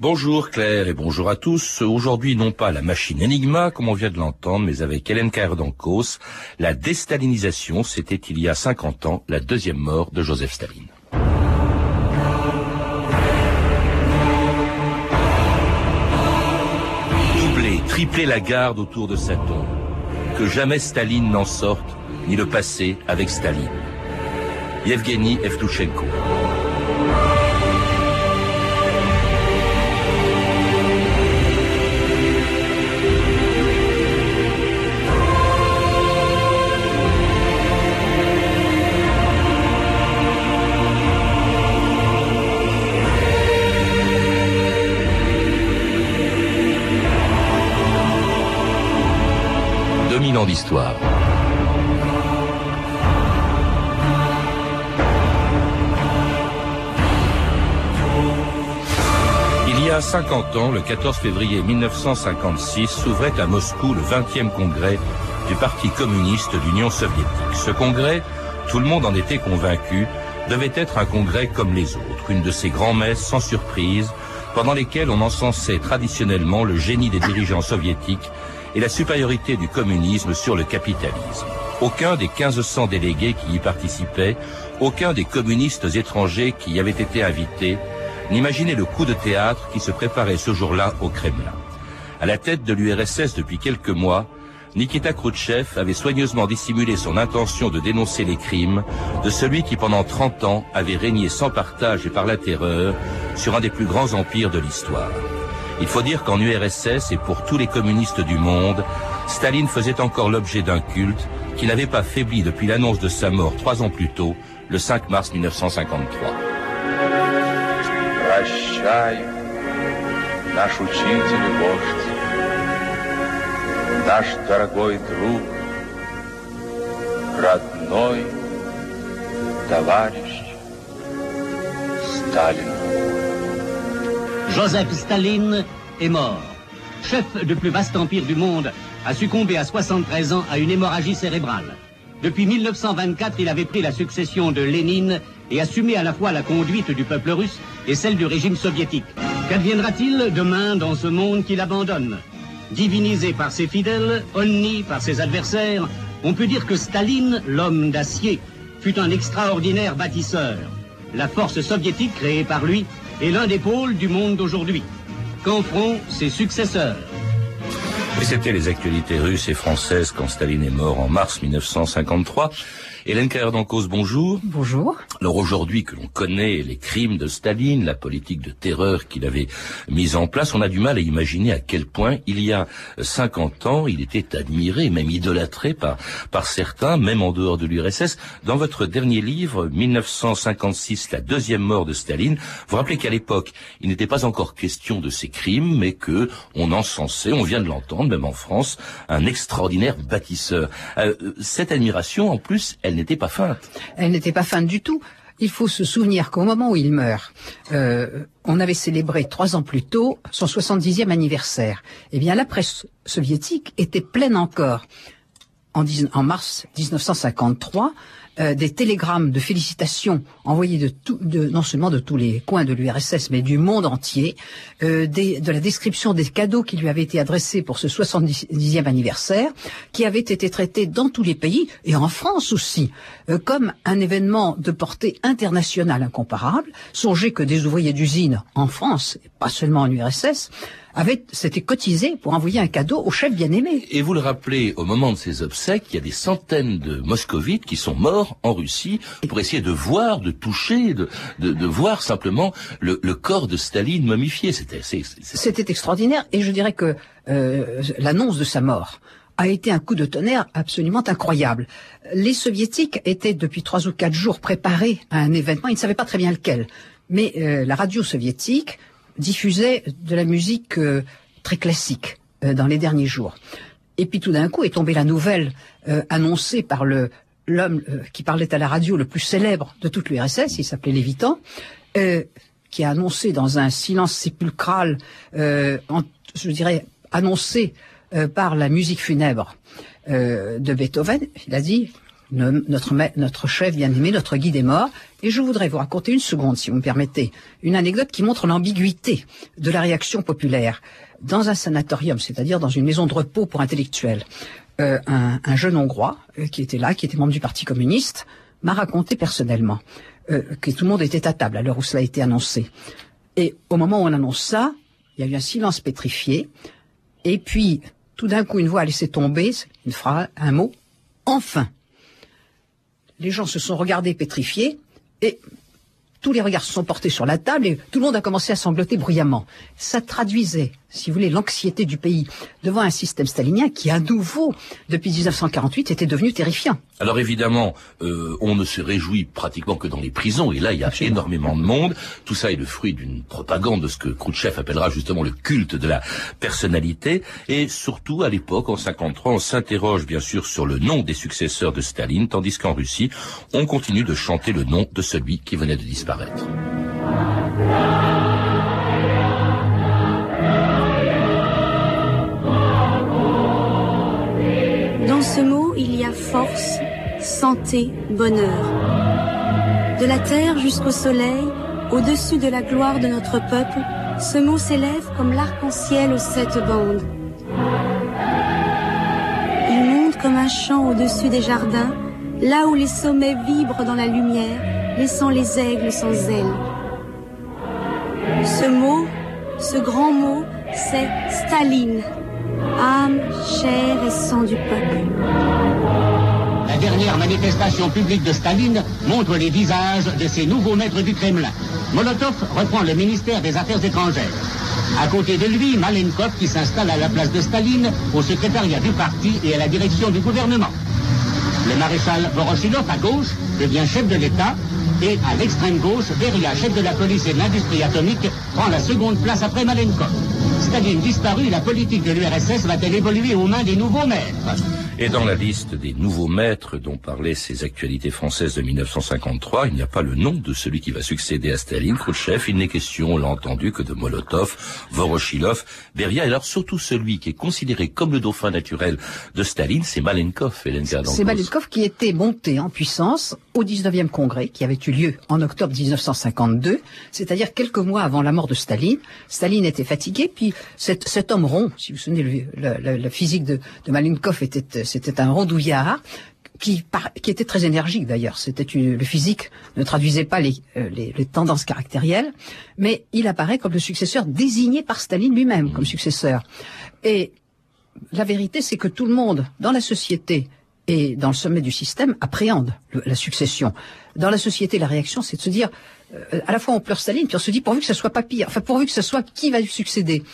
Bonjour Claire et bonjour à tous. Aujourd'hui, non pas la machine Enigma, comme on vient de l'entendre, mais avec Hélène Dancos, la déstalinisation, c'était il y a 50 ans, la deuxième mort de Joseph Staline. Doubler, tripler la garde autour de sa tombe. Que jamais Staline n'en sorte, ni le passé avec Staline. Yevgeny Evtushenko. 2000 ans d'histoire. Il y a 50 ans, le 14 février 1956, s'ouvrait à Moscou le 20e congrès du Parti communiste d'Union soviétique. Ce congrès, tout le monde en était convaincu, devait être un congrès comme les autres, une de ces grands-messes sans surprise, pendant lesquelles on encensait traditionnellement le génie des dirigeants soviétiques et la supériorité du communisme sur le capitalisme. Aucun des 1500 délégués qui y participaient, aucun des communistes étrangers qui y avaient été invités, n'imaginait le coup de théâtre qui se préparait ce jour-là au Kremlin. À la tête de l'URSS depuis quelques mois, Nikita Khrouchtchev avait soigneusement dissimulé son intention de dénoncer les crimes de celui qui pendant 30 ans avait régné sans partage et par la terreur sur un des plus grands empires de l'histoire. Il faut dire qu'en URSS et pour tous les communistes du monde, Staline faisait encore l'objet d'un culte qui n'avait pas faibli depuis l'annonce de sa mort trois ans plus tôt, le 5 mars 1953. Joseph Staline est mort. Chef du plus vaste empire du monde, a succombé à 73 ans à une hémorragie cérébrale. Depuis 1924, il avait pris la succession de Lénine et assumé à la fois la conduite du peuple russe et celle du régime soviétique. Qu'adviendra-t-il demain dans ce monde qu'il abandonne? Divinisé par ses fidèles, honni par ses adversaires, on peut dire que Staline, l'homme d'acier, fut un extraordinaire bâtisseur. La force soviétique créée par lui est l'un des pôles du monde d'aujourd'hui. Qu'en feront ses successeurs? Et c'était les actualités russes et françaises quand Staline est mort en mars 1953. Hélène Carrère d'Encause, bonjour. Bonjour. Alors aujourd'hui que l'on connaît les crimes de Staline, la politique de terreur qu'il avait mise en place, on a du mal à imaginer à quel point il y a 50 ans, il était admiré, même idolâtré par, par certains, même en dehors de l'URSS. Dans votre dernier livre, 1956, la deuxième mort de Staline, vous rappelez qu'à l'époque, il n'était pas encore question de ces crimes, mais que on encensait, on vient de l'entendre, même en France, un extraordinaire bâtisseur. Euh, cette admiration, en plus, elle Elle n'était pas feinte du tout. Il faut se souvenir qu'au moment où il meurt, euh, on avait célébré trois ans plus tôt son 70e anniversaire. Eh bien, la presse soviétique était pleine encore. En, en mars 1953, euh, des télégrammes de félicitations envoyés de, tout, de non seulement de tous les coins de l'URSS, mais du monde entier, euh, des, de la description des cadeaux qui lui avaient été adressés pour ce 70e anniversaire, qui avaient été traités dans tous les pays, et en France aussi, euh, comme un événement de portée internationale incomparable. Songez que des ouvriers d'usine en France, pas seulement en URSS, avait s'était cotisé pour envoyer un cadeau au chef bien-aimé. Et vous le rappelez, au moment de ces obsèques, il y a des centaines de moscovites qui sont morts en Russie pour essayer de voir, de toucher, de, de, voir simplement le, le, corps de Staline momifié. C'était extraordinaire et je dirais que euh, l'annonce de sa mort a été un coup de tonnerre absolument incroyable. Les soviétiques étaient depuis trois ou quatre jours préparés à un événement, ils ne savaient pas très bien lequel. Mais euh, la radio soviétique diffusait de la musique euh, très classique dans les derniers jours. Et puis tout d'un coup est tombée la nouvelle annoncée par le l'homme qui parlait à la radio le plus célèbre de toute l'URSS, il s'appelait Lévitan, qui a annoncé dans un silence sépulcral, en, je dirais, annoncé par la musique funèbre de Beethoven, il a dit notre chef bien-aimé, notre guide est mort. Et je voudrais vous raconter une seconde, si vous me permettez, une anecdote qui montre l'ambiguïté de la réaction populaire. Dans un sanatorium, c'est-à-dire dans une maison de repos pour intellectuels, euh, un, un, jeune Hongrois euh, qui était là, qui était membre du Parti communiste, m'a raconté personnellement euh, que tout le monde était à table à l'heure où cela a été annoncé. Et au moment où on annonce ça, il y a eu un silence pétrifié. Et puis, tout d'un coup, une voix a laissé tomber une phrase, un mot, enfin les gens se sont regardés pétrifiés et tous les regards se sont portés sur la table et tout le monde a commencé à sangloter bruyamment. Ça traduisait si vous voulez, l'anxiété du pays devant un système stalinien qui, à nouveau, depuis 1948, était devenu terrifiant. Alors évidemment, euh, on ne se réjouit pratiquement que dans les prisons, et là, il y a énormément de monde. Tout ça est le fruit d'une propagande de ce que Khrouchtchev appellera justement le culte de la personnalité. Et surtout, à l'époque, en 53, on s'interroge bien sûr sur le nom des successeurs de Staline, tandis qu'en Russie, on continue de chanter le nom de celui qui venait de disparaître. Il y a force, santé, bonheur. De la terre jusqu'au soleil, au-dessus de la gloire de notre peuple, ce mot s'élève comme l'arc-en-ciel aux sept bandes. Il monte comme un chant au-dessus des jardins, là où les sommets vibrent dans la lumière, laissant les aigles sans ailes. Ce mot, ce grand mot, c'est Staline âme, chair et sang du peuple. La dernière manifestation publique de Staline montre les visages de ces nouveaux maîtres du Kremlin. Molotov reprend le ministère des Affaires étrangères. À côté de lui, Malenkov qui s'installe à la place de Staline, au secrétariat du parti et à la direction du gouvernement. Le maréchal Voroshilov à gauche devient chef de l'État et à l'extrême gauche, Beria, chef de la police et de l'industrie atomique, prend la seconde place après Malenkov. Staline disparu, la politique de l'URSS va-t-elle évoluer aux mains des nouveaux maîtres? Et dans la liste des nouveaux maîtres dont parlaient ces actualités françaises de 1953, il n'y a pas le nom de celui qui va succéder à Staline, Khrouchtchev. Il n'est question, on l'a entendu, que de Molotov, Voroshilov, Beria. Et alors surtout celui qui est considéré comme le dauphin naturel de Staline, c'est Malenkov, Hélène C'est Malenkov qui était monté en puissance au 19e congrès, qui avait eu lieu en octobre 1952, c'est-à-dire quelques mois avant la mort de Staline. Staline était fatigué, puis cet, cet homme rond, si vous souvenez, le, le, physique de, de était, c'était un rondouillard, qui, qui, était très énergique d'ailleurs. C'était le physique ne traduisait pas les, euh, les, les, tendances caractérielles, mais il apparaît comme le successeur désigné par Staline lui-même comme successeur. Et la vérité, c'est que tout le monde dans la société et dans le sommet du système appréhende la succession. Dans la société, la réaction, c'est de se dire, euh, à la fois on pleure Staline, puis on se dit pourvu que ce soit pas pire, enfin pourvu que ce soit qui va lui succéder?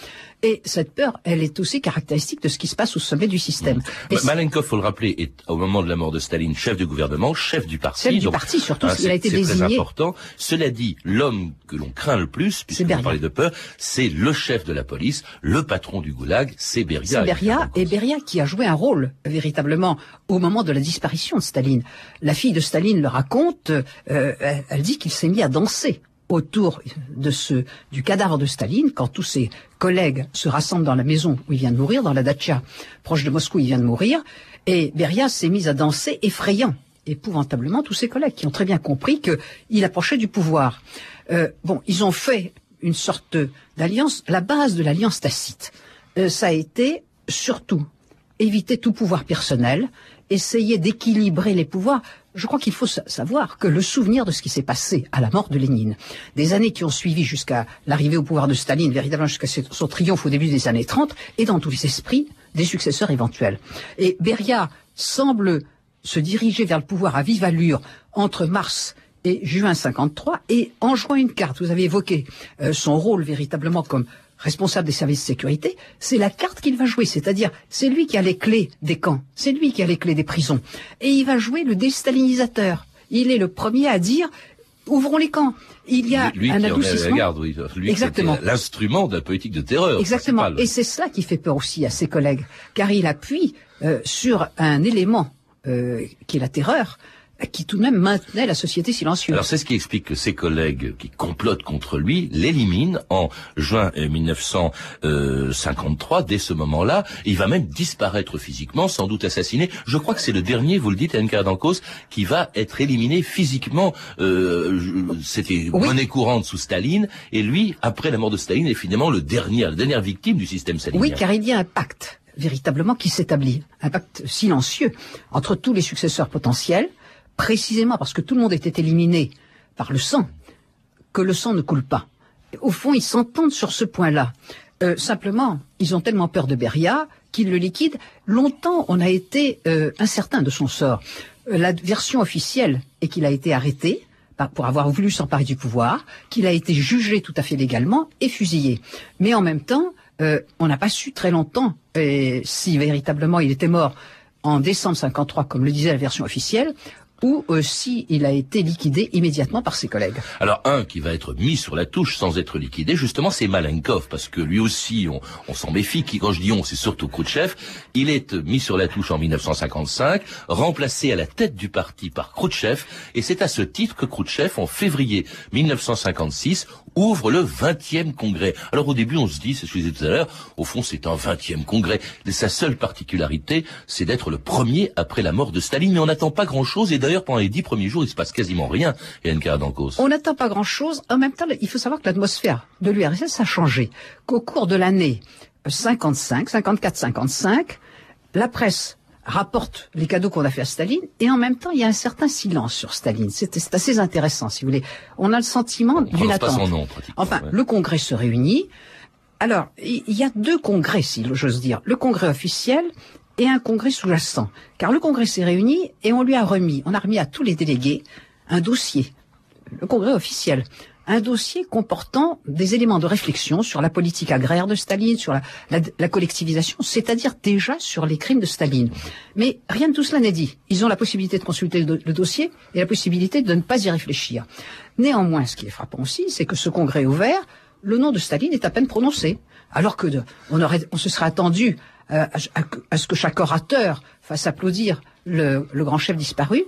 Et cette peur, elle est aussi caractéristique de ce qui se passe au sommet du système. Mmh. Malenkov, faut le rappeler, est au moment de la mort de Staline chef du gouvernement, chef du parti. Chef du parti, surtout, il a été désigné. C'est très important. Cela dit, l'homme que l'on craint le plus, puisque vous parlez de peur, c'est le chef de la police, le patron du goulag, c'est Beria. C'est Beria, et Beria qui a joué un rôle, véritablement, au moment de la disparition de Staline. La fille de Staline le raconte, euh, elle dit qu'il s'est mis à danser autour de ce du cadavre de Staline, quand tous ses collègues se rassemblent dans la maison où il vient de mourir, dans la dacha proche de Moscou il vient de mourir, et Beria s'est mise à danser, effrayant épouvantablement tous ses collègues qui ont très bien compris qu'il approchait du pouvoir. Euh, bon, ils ont fait une sorte d'alliance, la base de l'alliance tacite. Euh, ça a été surtout éviter tout pouvoir personnel, essayer d'équilibrer les pouvoirs je crois qu'il faut savoir que le souvenir de ce qui s'est passé à la mort de Lénine, des années qui ont suivi jusqu'à l'arrivée au pouvoir de Staline, véritablement jusqu'à son triomphe au début des années 30, est dans tous les esprits des successeurs éventuels. Et Beria semble se diriger vers le pouvoir à vive allure entre mars et juin 53 et en jouant une carte, vous avez évoqué euh, son rôle véritablement comme responsable des services de sécurité, c'est la carte qu'il va jouer, c'est-à-dire c'est lui qui a les clés des camps, c'est lui qui a les clés des prisons, et il va jouer le déstalinisateur. Il est le premier à dire ouvrons les camps. Il y a lui un adoucissement. Garde, oui. Lui, Exactement. L'instrument de la politique de terreur. Exactement. Et c'est cela qui fait peur aussi à ses collègues, car il appuie euh, sur un élément euh, qui est la terreur, qui tout de même maintenait la société silencieuse. Alors c'est ce qui explique que ses collègues qui complotent contre lui l'éliminent en juin 1953. Dès ce moment-là, il va même disparaître physiquement, sans doute assassiné. Je crois que c'est le dernier, vous le dites, Anne Cardancos, qui va être éliminé physiquement. Euh, C'était oui. monnaie courante sous Staline, et lui, après la mort de Staline, est finalement le dernier, la dernière victime du système stalinien. Oui, car il y a un pacte véritablement qui s'établit, un pacte silencieux entre tous les successeurs potentiels, précisément parce que tout le monde était éliminé par le sang, que le sang ne coule pas. Au fond, ils s'entendent sur ce point-là. Euh, simplement, ils ont tellement peur de Beria qu'ils le liquident. Longtemps, on a été euh, incertain de son sort. Euh, la version officielle est qu'il a été arrêté pour avoir voulu s'emparer du pouvoir, qu'il a été jugé tout à fait légalement et fusillé. Mais en même temps, on n'a pas su très longtemps si véritablement il était mort en décembre 53, comme le disait la version officielle, ou aussi il a été liquidé immédiatement par ses collègues. Alors un qui va être mis sur la touche sans être liquidé, justement, c'est Malenkov, parce que lui aussi, on, on s'en méfie. Qui, quand je dis on, c'est surtout Khrouchtchev. Il est mis sur la touche en 1955, remplacé à la tête du parti par Khrouchtchev, et c'est à ce titre que Khrouchtchev, en février 1956, ouvre le 20e congrès. Alors au début, on se dit, c'est ce que je disais tout à l'heure, au fond, c'est un 20e congrès. Et sa seule particularité, c'est d'être le premier après la mort de Staline, mais on n'attend pas grand-chose. Et d'ailleurs, pendant les dix premiers jours, il se passe quasiment rien, Hélène Cardancos. On n'attend pas grand-chose. En même temps, il faut savoir que l'atmosphère de l'URSS a changé. Qu'au cours de l'année 55, 54, 55, la presse rapporte les cadeaux qu'on a fait à Staline, et en même temps, il y a un certain silence sur Staline. C'est assez intéressant, si vous voulez. On a le sentiment d'une attente. Son nom, enfin, ouais. le Congrès se réunit. Alors, il y a deux congrès, si j'ose dire. Le Congrès officiel et un congrès sous-jacent. Car le congrès s'est réuni et on lui a remis, on a remis à tous les délégués un dossier, le congrès officiel, un dossier comportant des éléments de réflexion sur la politique agraire de Staline, sur la, collectivisation, c'est-à-dire déjà sur les crimes de Staline. Mais rien de tout cela n'est dit. Ils ont la possibilité de consulter le, dossier et la possibilité de ne pas y réfléchir. Néanmoins, ce qui est frappant aussi, c'est que ce congrès ouvert, le nom de Staline est à peine prononcé. Alors que on se serait attendu à, à, ce que chaque orateur fasse applaudir le grand chef disparu,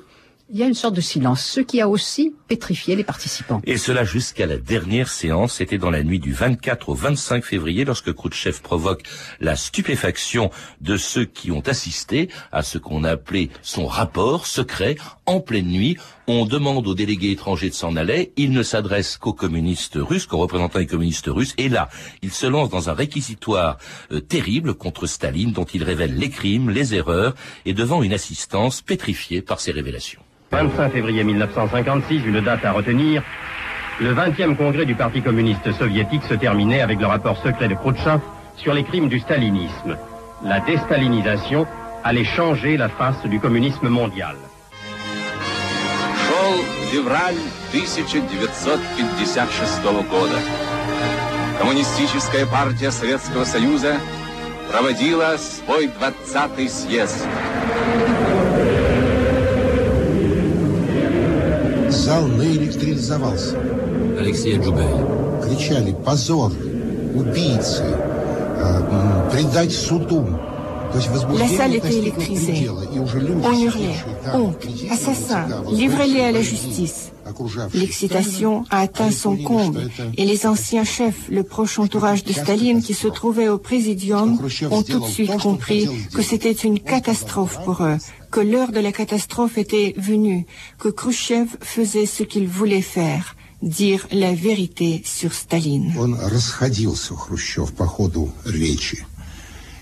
il y a une sorte de silence, ce qui a aussi pétrifié les participants. Et cela jusqu'à la dernière séance, c'était dans la nuit du 24 au 25 février, lorsque Khrouchtchev provoque la stupéfaction de ceux qui ont assisté à ce qu'on a appelé son rapport secret, en pleine nuit. On demande aux délégués étrangers de s'en aller, il ne s'adresse qu'aux communistes russes, qu'aux représentants des communistes russes, et là, il se lance dans un réquisitoire euh, terrible contre Staline, dont il révèle les crimes, les erreurs, et devant une assistance pétrifiée par ses révélations. 25 février 1956, une date à retenir. Le 20e congrès du Parti communiste soviétique se terminait avec le rapport secret de Khrouchtchev sur les crimes du stalinisme. La déstalinisation allait changer la face du communisme mondial. Шел февраль 1956 года. Коммунистическая партия Советского Союза проводила свой 20-й съезд. Зал наэлектризовался. Алексей Джубей. Кричали «Позор! Убийцы! Э, предать суду!» La salle était électrisée. On hurlait honte, assassin, livrez-les à la justice. L'excitation a atteint son comble et les anciens chefs, le proche entourage de Staline qui se trouvait au présidium, ont tout de suite compris que c'était une catastrophe pour eux, que l'heure de la catastrophe était venue, que Khrushchev faisait ce qu'il voulait faire, dire la vérité sur Staline.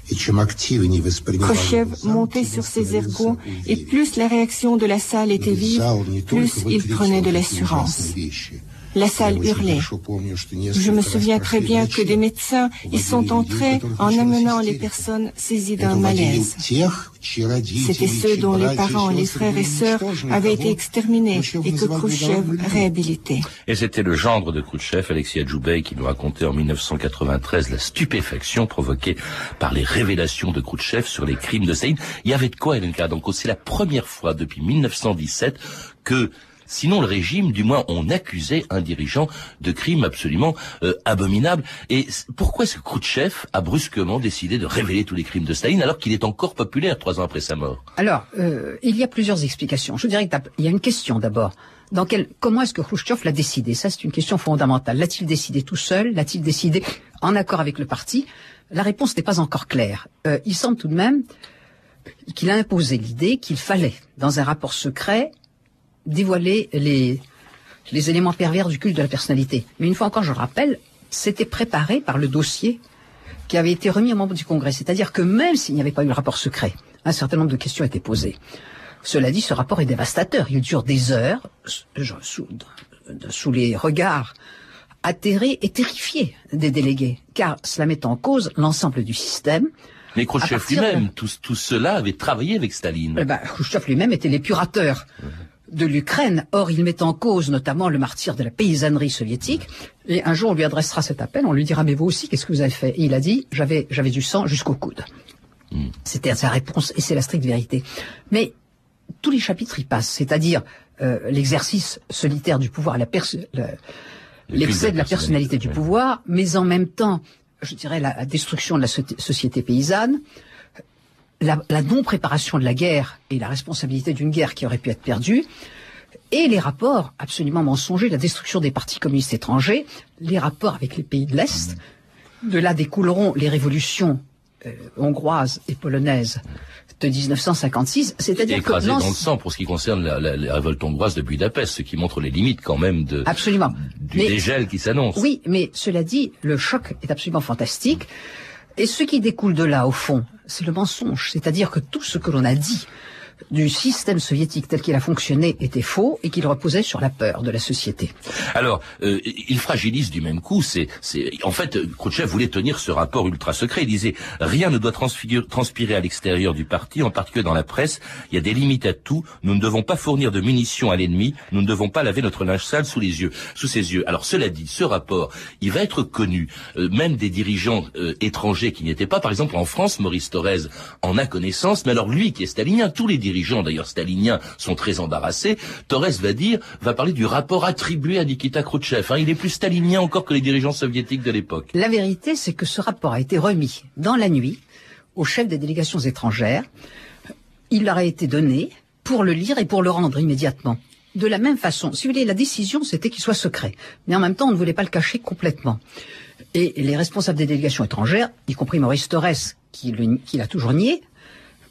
Khrushchev montait sur ses ergots et plus la réaction de la salle était vive, plus il prenait de l'assurance. La salle hurlait. Je me souviens très bien que des médecins y sont entrés en amenant les personnes saisies d'un malaise. C'était ceux dont les parents, les frères et sœurs avaient été exterminés et que Khrouchtchev réhabilitait. Et c'était le gendre de Khrouchtchev, Alexis Adjoubey, qui nous racontait en 1993 la stupéfaction provoquée par les révélations de Khrouchtchev sur les crimes de Staline. Il y avait de quoi, Hélène Donc c'est la première fois depuis 1917 que Sinon, le régime, du moins, on accusait un dirigeant de crimes absolument euh, abominables. Et pourquoi est-ce que Khrouchtchev a brusquement décidé de révéler tous les crimes de Staline alors qu'il est encore populaire trois ans après sa mort? Alors, euh, il y a plusieurs explications. Je dirais qu'il y a une question d'abord. Dans quel, comment est-ce que Khrouchtchev l'a décidé? Ça, c'est une question fondamentale. L'a-t-il décidé tout seul? L'a-t-il décidé en accord avec le parti? La réponse n'est pas encore claire. Euh, il semble tout de même qu'il a imposé l'idée qu'il fallait, dans un rapport secret, dévoiler les, les éléments pervers du culte de la personnalité. Mais une fois encore, je le rappelle, c'était préparé par le dossier qui avait été remis aux membres du Congrès. C'est-à-dire que même s'il n'y avait pas eu le rapport secret, un certain nombre de questions étaient posées. Cela dit, ce rapport est dévastateur. Il dure des heures, sous, sous les regards atterrés et terrifiés des délégués, car cela met en cause l'ensemble du système, mais Khrouchtchev lui-même, tout, tout, cela avait travaillé avec Staline. Eh ben, Khrouchtchev lui-même était l'épurateur de l'Ukraine. Or, il met en cause notamment le martyr de la paysannerie soviétique. Et un jour, on lui adressera cet appel, on lui dira, mais vous aussi, qu'est-ce que vous avez fait? Et il a dit, j'avais, j'avais du sang jusqu'au coude. Hmm. C'était sa réponse, et c'est la stricte vérité. Mais tous les chapitres y passent, c'est-à-dire euh, l'exercice solitaire du pouvoir, l'excès de la personnalité du pouvoir, mais en même temps je dirais, la, destruction de la société paysanne, la, non-préparation de la guerre et la responsabilité d'une guerre qui aurait pu être perdue, et les rapports absolument mensongers, la destruction des partis communistes étrangers, les rapports avec les pays de l'Est. De là découleront les révolutions euh, hongroises et polonaises de 1956, c'est-à-dire que écrasé dans le sang pour ce qui concerne la, la, révolte hongroise de Budapest, ce qui montre les limites quand même de absolument du dégel qui s'annonce. Oui, mais cela dit, le choc est absolument fantastique. Et ce qui découle de là, au fond, c'est le mensonge. C'est-à-dire que tout ce que l'on a dit du système soviétique tel qu'il a fonctionné était faux et qu'il reposait sur la peur de la société. Alors, euh, il fragilise du même coup. C'est, en fait, Khrouchtchev voulait tenir ce rapport ultra secret. Il disait rien ne doit transpirer à l'extérieur du parti, en particulier dans la presse. Il y a des limites à tout. Nous ne devons pas fournir de munitions à l'ennemi. Nous ne devons pas laver notre linge sale sous les yeux, sous ses yeux. Alors, cela dit, ce rapport, il va être connu, euh, même des dirigeants euh, étrangers qui n'y étaient pas. Par exemple, en France, Maurice Thorez en a connaissance. Mais alors, lui, qui est stalinien, tous les dirigeants d'ailleurs staliniens sont très embarrassés, Torres va dire, va parler du rapport attribué à Nikita Khrouchtchev. Hein. Il est plus stalinien encore que les dirigeants soviétiques de l'époque. La vérité, c'est que ce rapport a été remis dans la nuit au chef des délégations étrangères. Il leur a été donné pour le lire et pour le rendre immédiatement. De la même façon, si vous voulez, la décision, c'était qu'il soit secret. Mais en même temps, on ne voulait pas le cacher complètement. Et les responsables des délégations étrangères, y compris Maurice Torres, qui l'a toujours nié,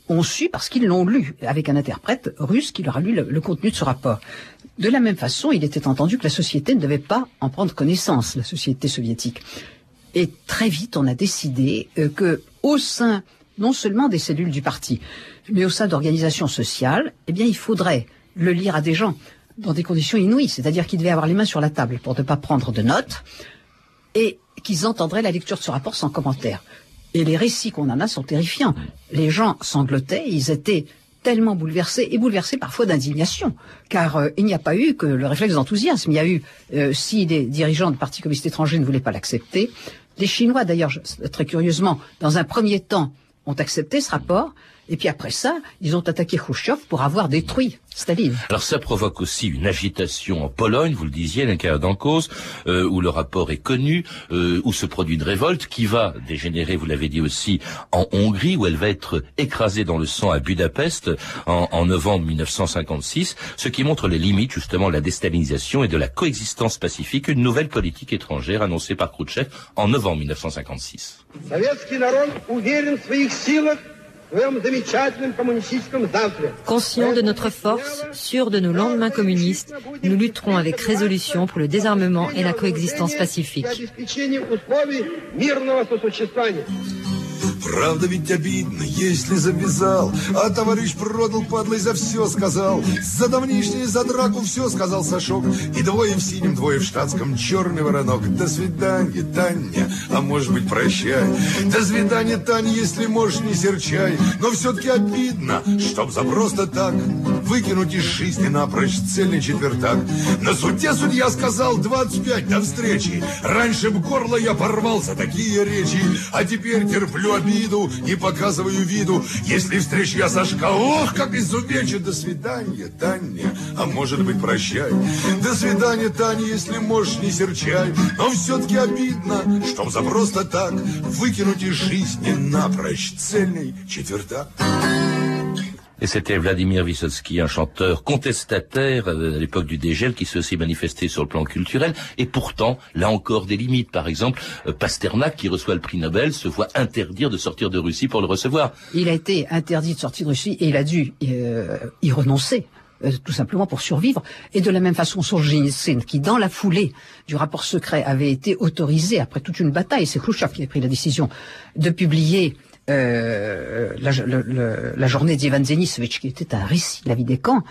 ont su parce qu'ils l'ont lu avec un interprète russe qui leur a lu le, contenu de ce rapport. De la même façon, il était entendu que la société ne devait pas en prendre connaissance, la société soviétique. Et très vite, on a décidé euh, que, au sein non seulement des cellules du parti, mais au sein d'organisations sociales, eh bien, il faudrait le lire à des gens dans des conditions inouïes, c'est-à-dire qu'ils devaient avoir les mains sur la table pour ne pas prendre de notes et qu'ils entendraient la lecture de ce rapport sans commentaire. Et les récits qu'on en a sont terrifiants. Les gens sanglotaient, ils étaient tellement bouleversés et bouleversés parfois d'indignation, car euh, il n'y a pas eu que le réflexe d'enthousiasme. Il y a eu, euh, si les dirigeants de partis communistes étrangers ne voulaient pas l'accepter, les Chinois d'ailleurs, très curieusement, dans un premier temps, ont accepté ce rapport, et puis après ça, ils ont attaqué Khrushchev pour avoir détruit Staline. Alors ça provoque aussi une agitation en Pologne, vous le disiez, l'incarnat en cause, euh, où le rapport est connu, euh, où se produit une révolte qui va dégénérer, vous l'avez dit aussi, en Hongrie, où elle va être écrasée dans le sang à Budapest en, en novembre 1956, ce qui montre les limites justement de la déstalinisation et de la coexistence pacifique, une nouvelle politique étrangère annoncée par Khrouchtchev en novembre 1956. Conscients de notre force, sûrs de nos lendemains communistes, nous lutterons avec résolution pour le désarmement et la coexistence pacifique. Правда ведь обидно, если завязал, а товарищ продал, падлой за все сказал. За давнишнее, за драку все сказал Сашок. И двое в синем, двое в штатском, черный воронок. До свидания, Таня, а может быть прощай. До свидания, Таня, если можешь, не серчай. Но все-таки обидно, чтоб за просто так выкинуть из жизни напрочь цельный четвертак. На суде судья сказал 25 до встречи. Раньше в горло я порвался, такие речи. А теперь терплю обиду и показываю виду. Если встречу я Сашка, ох, как изувечен. До свидания, Таня, а может быть прощай. До свидания, Таня, если можешь, не серчай. Но все-таки обидно, что за просто так выкинуть из жизни напрочь цельный четвертак. Et c'était Vladimir Vysotsky, un chanteur contestataire euh, à l'époque du dégel, qui s'est aussi manifesté sur le plan culturel. Et pourtant, là encore, des limites. Par exemple, euh, Pasternak, qui reçoit le prix Nobel, se voit interdire de sortir de Russie pour le recevoir. Il a été interdit de sortir de Russie et il a dû euh, y renoncer. tout simplement pour survivre. Et de la même façon, Solzhenitsyn, qui dans la foulée du rapport secret avait été autorisé, après toute une bataille, c'est Khrushchev qui a pris la décision de publier euh, la, la, journée d'Ivan Denisovitch, qui était un récit, la vie des camps,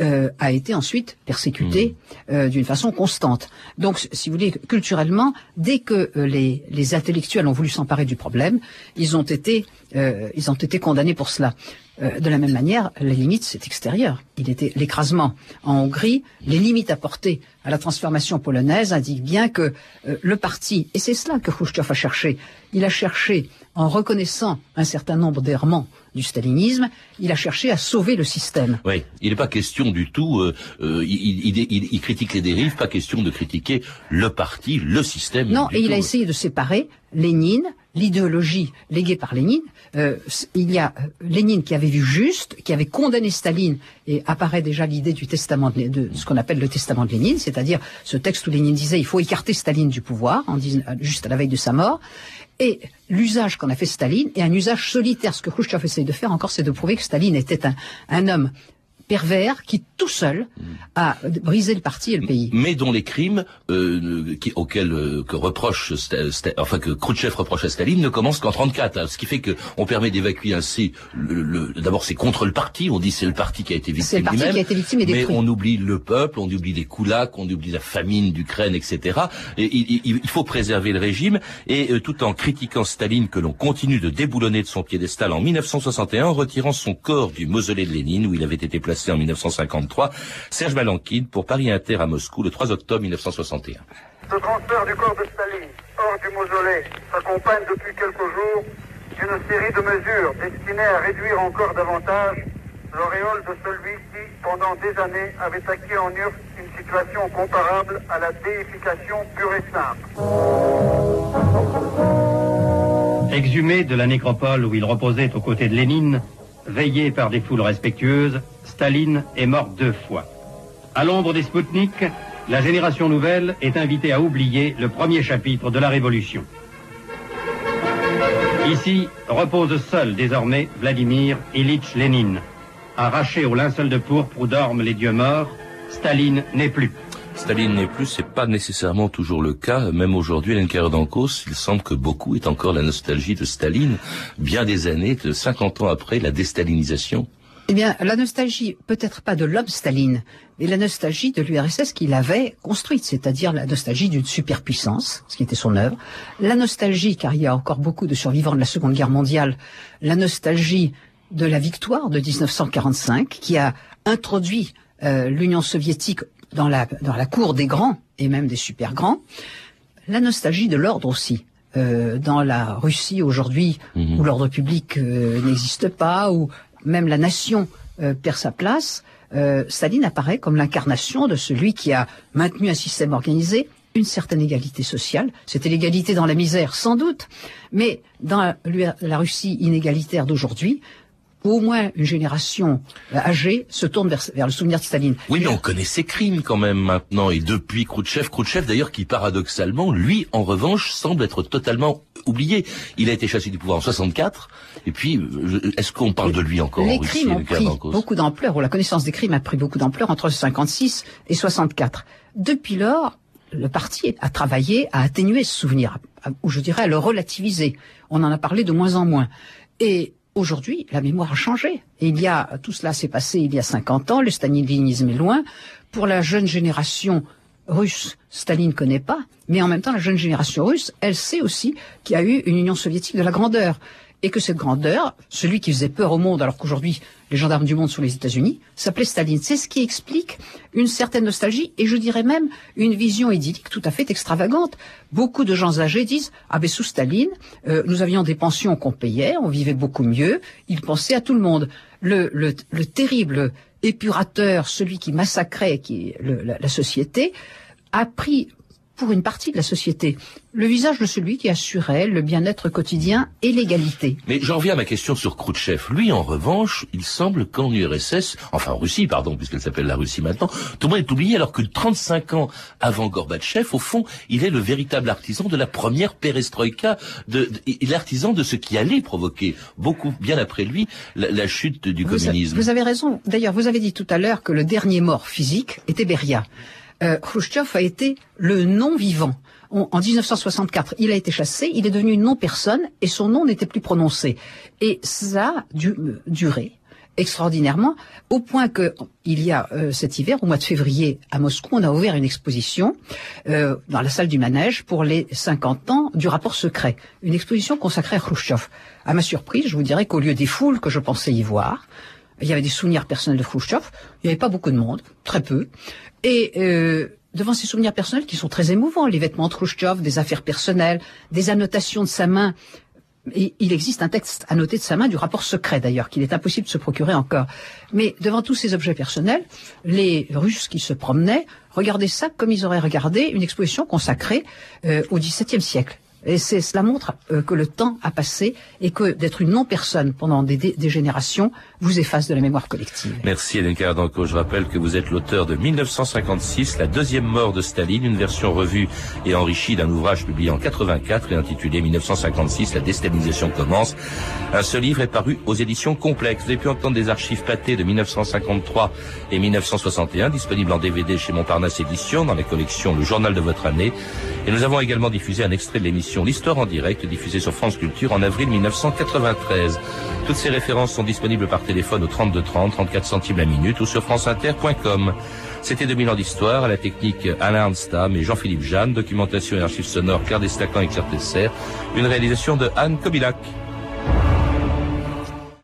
euh, a été ensuite persécuté hmm. euh, d'une façon constante. Donc, si vous voulez, culturellement, dès que les, les, intellectuels ont voulu s'emparer du problème, ils ont été, ils ont été condamnés pour cela. de la même manière, les limites, c'est extérieur. Il était l'écrasement en Hongrie, les limites apportées à la transformation polonaise indiquent bien que le parti, et c'est cela que Khrushchev a cherché, il a cherché en reconnaissant un certain nombre d'errements du stalinisme, il a cherché à sauver le système. Oui, il n'est pas question du tout, euh, euh, il, critique les dérives, pas question de critiquer le parti, le système. Non, et il a essayé de séparer Lénine, l'idéologie léguée par Lénine. Euh, il y a Lénine qui avait vu juste, qui avait condamné Staline, et apparaît déjà l'idée du testament de, de, ce qu'on appelle le testament de Lénine, c'est-à-dire ce texte où Lénine disait il faut écarter Staline du pouvoir, en juste à la veille de sa mort. Et l'usage qu'en a fait Staline est un usage solitaire. Ce que Khrushchev essaye de faire encore, c'est de prouver que Staline était un, un homme pervers qui tout seul a brisé le parti et le pays. Mais dont les crimes euh, qui, auxquels euh, que reproche, enfin que Khrouchtchev reproche à Staline ne commencent qu'en 34. Hein, ce qui fait que on permet d'évacuer ainsi. Le, le, D'abord, c'est contre le parti. On dit c'est le parti qui a été victime. C'est le parti qui a été victime et Mais on oublie le peuple, on oublie les koulaks, on oublie la famine d'Ukraine, etc. Et il, il, faut préserver le régime et euh, tout en critiquant Staline que l'on continue de déboulonner de son piédestal en 1961 en retirant son corps du mausolée de Lénine où il avait été placé en 1953. Serge Valankine pour Paris Inter à Moscou le 3 octobre 1961. Ce transfert du corps de Staline hors du mausolée s'accompagne depuis quelques jours d'une série de mesures destinées à réduire encore davantage l'auréole de celui qui, pendant des années, avait acquis en URSS une situation comparable à la déification pure et simple. Exhumé de la nécropole où il reposait aux côtés de Lénine, veillé par des foules respectueuses, Staline est mort deux fois. À l'ombre des Spoutniks, la génération nouvelle est invitée à oublier le premier chapitre de la Révolution. Ici repose seul désormais Vladimir Ilitch Lénine. Arraché au linceul de pourpre où dorment les dieux morts, Staline n'est plus. Staline n'est plus, c'est pas nécessairement toujours le cas. Même aujourd'hui, d'Ancos, il semble que beaucoup est encore la nostalgie de Staline, bien des années, de 50 ans après la déstalinisation. Eh bien, la nostalgie, peut-être pas de l'homme Staline, mais la nostalgie de l'URSS qu'il avait construite, c'est-à-dire la nostalgie d'une superpuissance, ce qui était son œuvre, la nostalgie, car il y a encore beaucoup de survivants de la Seconde Guerre mondiale, la nostalgie de la victoire de 1945, qui a introduit euh, l'Union soviétique dans la, dans la cour des grands, et même des super grands, la nostalgie de l'ordre aussi. Euh, dans la Russie aujourd'hui, mhm. où l'ordre public euh, n'existe pas, où même la nation euh, perd sa place, euh, Staline apparaît comme l'incarnation de celui qui a maintenu un système organisé, une certaine égalité sociale. C'était l'égalité dans la misère, sans doute, mais dans la Russie inégalitaire d'aujourd'hui, au moins une génération euh, âgée se tourne vers, le souvenir de Staline. Oui, mais on connaît ses crimes quand même maintenant, et depuis Khrouchtchev, Khrouchtchev d'ailleurs qui paradoxalement, lui en revanche, semble être totalement oublié. Il a été chassé du pouvoir en 64, et puis est-ce qu'on parle de lui encore Les en Russie, crimes ont pris beaucoup d'ampleur, ou la connaissance des crimes a pris beaucoup d'ampleur entre 56 et 64. Depuis lors, le parti a travaillé à atténuer ce souvenir, ou je dirais à le relativiser. On en a parlé de moins en moins. Et Aujourd'hui, la mémoire a changé. Et il y a, tout cela s'est passé il y a 50 ans, le stalinisme est loin. Pour la jeune génération, russe, Staline connaît pas, mais en même temps, la jeune génération russe, elle sait aussi qu'il y a eu une Union soviétique de la grandeur. Et que cette grandeur, celui qui faisait peur au monde, alors qu'aujourd'hui les gendarmes du monde sont les États-Unis, s'appelait Staline. C'est ce qui explique une certaine nostalgie et je dirais même une vision idyllique tout à fait extravagante. Beaucoup de gens âgés disent ah ben sous Staline, euh, nous avions des pensions qu'on payait, on vivait beaucoup mieux. Ils pensaient à tout le monde. Le, le, le terrible épurateur, celui qui massacrait la société, a pris pour une partie de la société, le visage de celui qui assurait le bien-être quotidien et l'égalité. Mais j'en reviens à ma question sur Khrouchtchev. Lui, en revanche, il semble qu'en URSS, enfin en Russie, pardon, puisqu'elle s'appelle la Russie maintenant, tout le monde est oublié alors que 35 ans avant Gorbatchev, au fond, il est le véritable artisan de la première perestroïka, de, de l'artisan de ce qui allait provoquer, beaucoup bien après lui, la, chute du communisme. vous avez raison. D'ailleurs, vous avez dit tout à l'heure que le dernier mort physique était Beria euh, Khrushchev a été le non-vivant. En 1964, il a été chassé, il est devenu une non-personne et son nom n'était plus prononcé. Et ça a duré extraordinairement, au point que il y a euh, cet hiver, au mois de février, à Moscou, on a ouvert une exposition euh, dans la salle du manège pour les 50 ans du rapport secret. Une exposition consacrée à Khrushchev. À ma surprise, je vous dirais qu'au lieu des foules que je pensais y voir, il y avait des souvenirs personnels de Khrushchev, il n'y avait pas beaucoup de monde, très peu, et euh, devant ces souvenirs personnels qui sont très émouvants, les vêtements de Khrushchev, des affaires personnelles, des annotations de sa main, il existe un texte annoté de sa main du rapport secret d'ailleurs, qu'il est impossible de se procurer encore. Mais devant tous ces objets personnels, les Russes qui se promenaient regardaient ça comme ils auraient regardé une exposition consacrée euh, au XVIIe siècle. Et cela montre euh, que le temps a passé et que d'être une non-personne pendant des, générations vous efface de la mémoire collective. Merci Hélène Cardanco. Je rappelle que vous êtes l'auteur de 1956, La deuxième mort de Staline, une version revue et enrichie d'un ouvrage publié en 84 et intitulé 1956, La déstalinisation commence. Un seul livre est paru aux éditions complexes. Vous avez pu entendre des archives pâtées de 1953 et 1961, disponibles en DVD chez Montparnasse Éditions dans les collections Le Journal de votre année. Et nous avons également diffusé un extrait de l'émission L'Histoire en direct diffusée sur France Culture en avril 1993. Toutes ces références sont disponibles par téléphone au 32 30, 34 centimes la minute ou sur franceinter.com. C'était 2000 ans d'histoire, à la technique Alain Arnstam et Jean-Philippe Jeanne, documentation et archives sonores Claire Destacan et Claire Tesser, une réalisation de Anne Kobilac.